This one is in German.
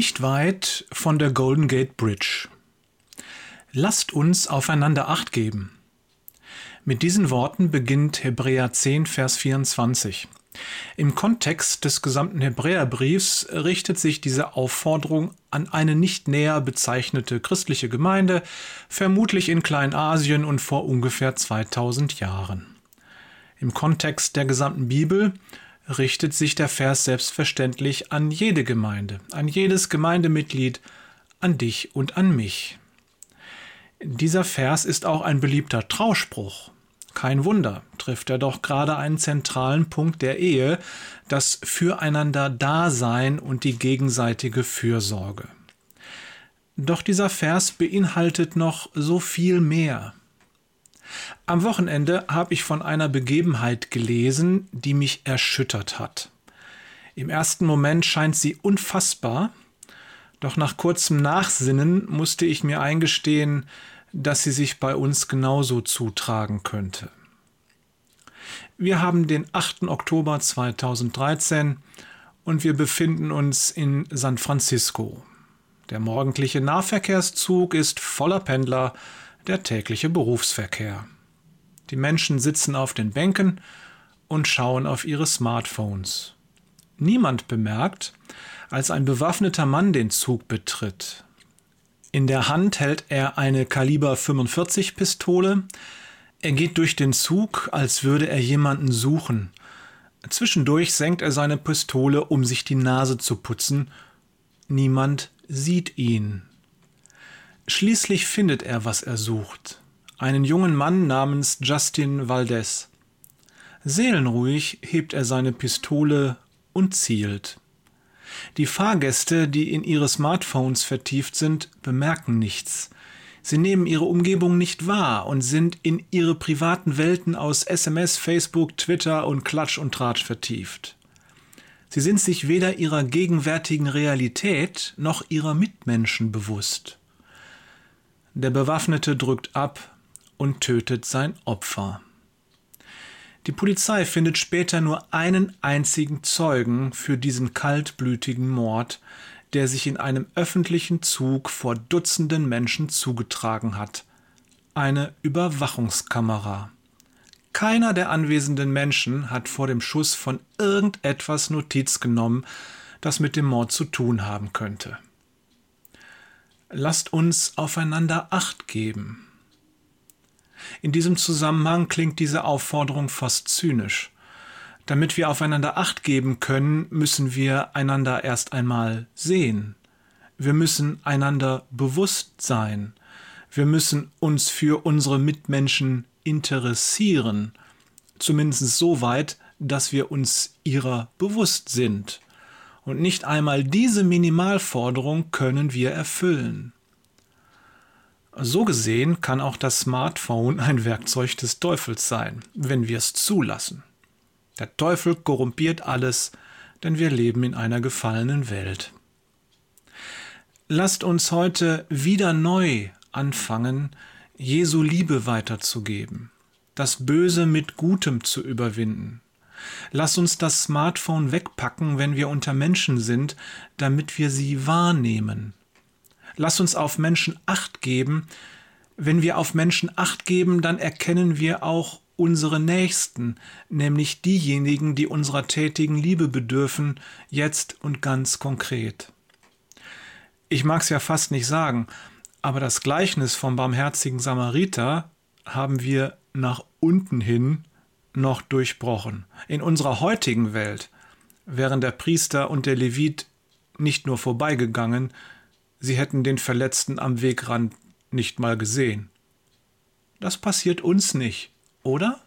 nicht weit von der Golden Gate Bridge. Lasst uns aufeinander acht geben. Mit diesen Worten beginnt Hebräer 10, Vers 24. Im Kontext des gesamten Hebräerbriefs richtet sich diese Aufforderung an eine nicht näher bezeichnete christliche Gemeinde, vermutlich in Kleinasien und vor ungefähr 2000 Jahren. Im Kontext der gesamten Bibel richtet sich der Vers selbstverständlich an jede Gemeinde, an jedes Gemeindemitglied, an dich und an mich. Dieser Vers ist auch ein beliebter Trauspruch. Kein Wunder, trifft er doch gerade einen zentralen Punkt der Ehe, das Füreinander-Dasein und die gegenseitige Fürsorge. Doch dieser Vers beinhaltet noch so viel mehr. Am Wochenende habe ich von einer Begebenheit gelesen, die mich erschüttert hat. Im ersten Moment scheint sie unfassbar, doch nach kurzem Nachsinnen musste ich mir eingestehen, dass sie sich bei uns genauso zutragen könnte. Wir haben den 8. Oktober 2013 und wir befinden uns in San Francisco. Der morgendliche Nahverkehrszug ist voller Pendler, der tägliche Berufsverkehr. Die Menschen sitzen auf den Bänken und schauen auf ihre Smartphones. Niemand bemerkt, als ein bewaffneter Mann den Zug betritt. In der Hand hält er eine Kaliber 45 Pistole. Er geht durch den Zug, als würde er jemanden suchen. Zwischendurch senkt er seine Pistole, um sich die Nase zu putzen. Niemand sieht ihn. Schließlich findet er, was er sucht. Einen jungen Mann namens Justin Valdez. Seelenruhig hebt er seine Pistole und zielt. Die Fahrgäste, die in ihre Smartphones vertieft sind, bemerken nichts. Sie nehmen ihre Umgebung nicht wahr und sind in ihre privaten Welten aus SMS, Facebook, Twitter und Klatsch und Tratsch vertieft. Sie sind sich weder ihrer gegenwärtigen Realität noch ihrer Mitmenschen bewusst. Der Bewaffnete drückt ab und tötet sein Opfer. Die Polizei findet später nur einen einzigen Zeugen für diesen kaltblütigen Mord, der sich in einem öffentlichen Zug vor Dutzenden Menschen zugetragen hat. Eine Überwachungskamera. Keiner der anwesenden Menschen hat vor dem Schuss von irgendetwas Notiz genommen, das mit dem Mord zu tun haben könnte. Lasst uns aufeinander acht geben. In diesem Zusammenhang klingt diese Aufforderung fast zynisch. Damit wir aufeinander acht geben können, müssen wir einander erst einmal sehen. Wir müssen einander bewusst sein. Wir müssen uns für unsere Mitmenschen interessieren, zumindest so weit, dass wir uns ihrer bewusst sind. Und nicht einmal diese Minimalforderung können wir erfüllen. So gesehen kann auch das Smartphone ein Werkzeug des Teufels sein, wenn wir es zulassen. Der Teufel korrumpiert alles, denn wir leben in einer gefallenen Welt. Lasst uns heute wieder neu anfangen, Jesu Liebe weiterzugeben, das Böse mit Gutem zu überwinden. Lass uns das Smartphone wegpacken, wenn wir unter Menschen sind, damit wir sie wahrnehmen, Lass uns auf Menschen acht geben. Wenn wir auf Menschen acht geben, dann erkennen wir auch unsere Nächsten, nämlich diejenigen, die unserer tätigen Liebe bedürfen, jetzt und ganz konkret. Ich mag es ja fast nicht sagen, aber das Gleichnis vom barmherzigen Samariter haben wir nach unten hin noch durchbrochen. In unserer heutigen Welt wären der Priester und der Levit nicht nur vorbeigegangen, sie hätten den Verletzten am Wegrand nicht mal gesehen. Das passiert uns nicht, oder?